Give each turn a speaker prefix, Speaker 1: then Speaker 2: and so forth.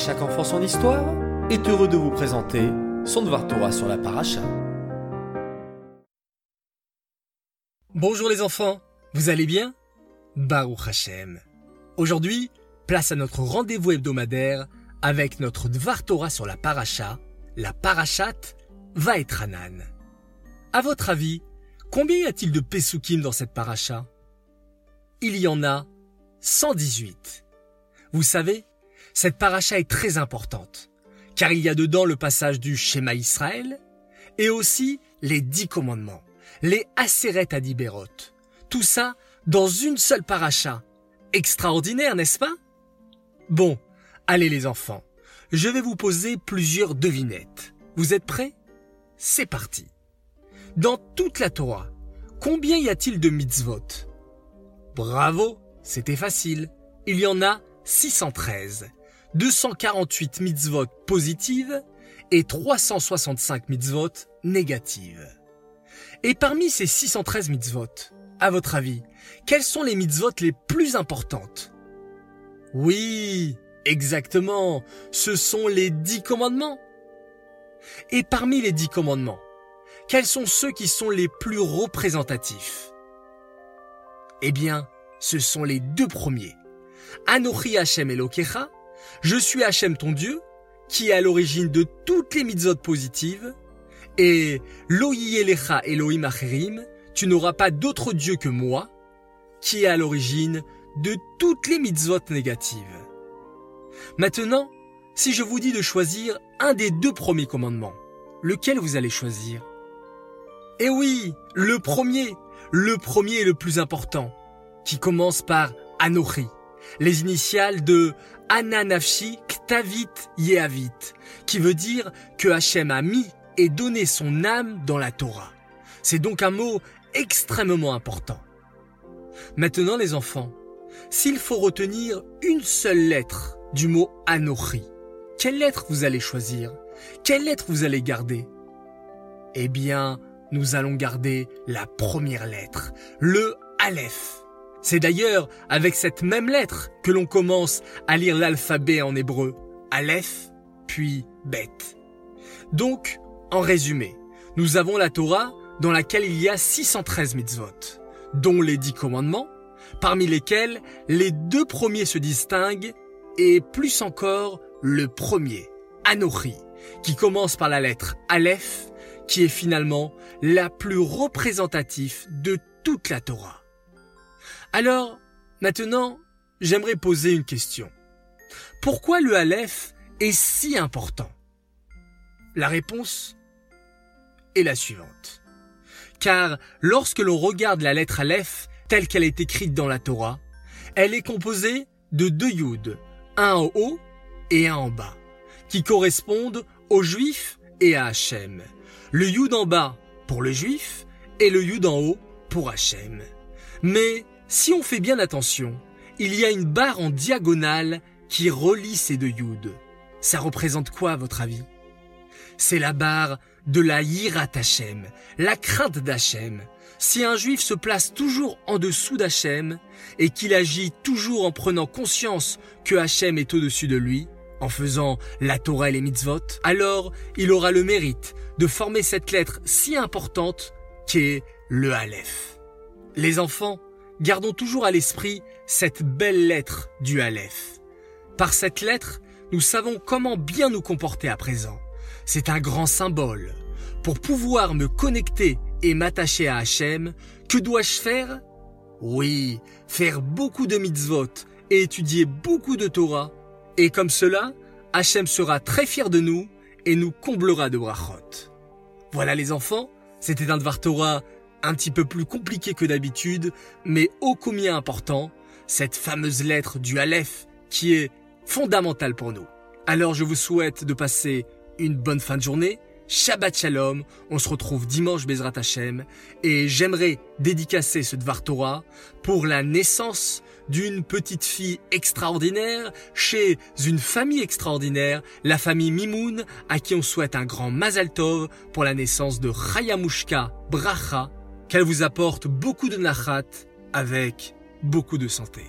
Speaker 1: chaque enfant son histoire est heureux de vous présenter son Dvar Torah sur la paracha.
Speaker 2: Bonjour les enfants, vous allez bien? Baruch Hashem. Aujourd'hui, place à notre rendez-vous hebdomadaire avec notre Dvar Torah sur la paracha, la parachat Vaetranan. À votre avis, combien y a-t-il de Pesukim dans cette paracha? Il y en a 118. Vous savez, cette paracha est très importante, car il y a dedans le passage du schéma Israël et aussi les dix commandements, les Aseret Adiberot. Tout ça dans une seule paracha. Extraordinaire, n'est-ce pas? Bon, allez les enfants, je vais vous poser plusieurs devinettes. Vous êtes prêts? C'est parti. Dans toute la Torah, combien y a-t-il de mitzvot? Bravo, c'était facile. Il y en a 613, 248 mitzvot positives et 365 mitzvot négatives. Et parmi ces 613 mitzvot, à votre avis, quelles sont les mitzvot les plus importantes? Oui, exactement, ce sont les dix commandements. Et parmi les dix commandements, quels sont ceux qui sont les plus représentatifs? Eh bien, ce sont les deux premiers. Anochi Hashem Elokecha, je suis Hashem ton Dieu, qui est à l'origine de toutes les mitzvot positives, et Lo Elecha Elohim Acherim, tu n'auras pas d'autre Dieu que moi, qui est à l'origine de toutes les mitzvot négatives. Maintenant, si je vous dis de choisir un des deux premiers commandements, lequel vous allez choisir? Eh oui, le premier, le premier est le plus important, qui commence par Anochi, les initiales de Ananafshi Ktavit Yehavit, qui veut dire que Hachem a mis et donné son âme dans la Torah. C'est donc un mot extrêmement important. Maintenant les enfants, s'il faut retenir une seule lettre du mot Anochi, quelle lettre vous allez choisir? Quelle lettre vous allez garder? Eh bien, nous allons garder la première lettre, le Aleph. C'est d'ailleurs avec cette même lettre que l'on commence à lire l'alphabet en hébreu, Aleph, puis Bet. Donc, en résumé, nous avons la Torah dans laquelle il y a 613 mitzvot, dont les dix commandements, parmi lesquels les deux premiers se distinguent, et plus encore le premier, Anochi, qui commence par la lettre Aleph, qui est finalement la plus représentative de toute la Torah. Alors, maintenant, j'aimerais poser une question. Pourquoi le Aleph est si important? La réponse est la suivante. Car lorsque l'on regarde la lettre Aleph telle qu'elle est écrite dans la Torah, elle est composée de deux Yud, un en haut et un en bas, qui correspondent aux Juifs et à Hachem. Le Yud en bas pour le Juif et le Yud en haut pour Hachem. Mais si on fait bien attention, il y a une barre en diagonale qui relie ces deux Yud. Ça représente quoi à votre avis? C'est la barre de la Yirat Hachem, la crainte d'Hachem. Si un juif se place toujours en dessous d'Hachem et qu'il agit toujours en prenant conscience que Hachem est au-dessus de lui, en faisant la Torah et les mitzvot, alors il aura le mérite de former cette lettre si importante qu'est le Aleph. Les enfants, gardons toujours à l'esprit cette belle lettre du Aleph. Par cette lettre, nous savons comment bien nous comporter à présent. C'est un grand symbole. Pour pouvoir me connecter et m'attacher à Hachem, que dois-je faire? Oui, faire beaucoup de mitzvot et étudier beaucoup de Torah. Et comme cela, Hachem sera très fier de nous et nous comblera de brachot. Voilà les enfants, c'était un Dvar Torah un petit peu plus compliqué que d'habitude, mais ô combien important, cette fameuse lettre du Aleph qui est fondamentale pour nous. Alors je vous souhaite de passer une bonne fin de journée. Shabbat Shalom, on se retrouve dimanche Bezrat Hashem et j'aimerais dédicacer ce Dvar Torah pour la naissance d'une petite fille extraordinaire chez une famille extraordinaire, la famille Mimoun, à qui on souhaite un grand Mazal Tov pour la naissance de Chayamushka Bracha, qu'elle vous apporte beaucoup de nachat avec beaucoup de santé.